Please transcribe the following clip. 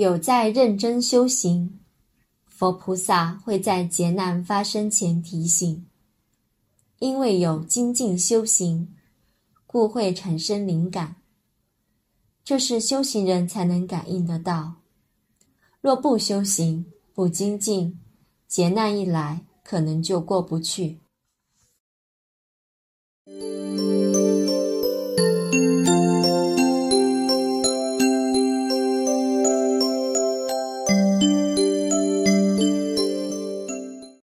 有在认真修行佛菩萨会在劫难发生前提醒。因为有精进修行故会产生灵感。这是修行人才能感应得到。若不修行不精进劫难一来可能就过不去。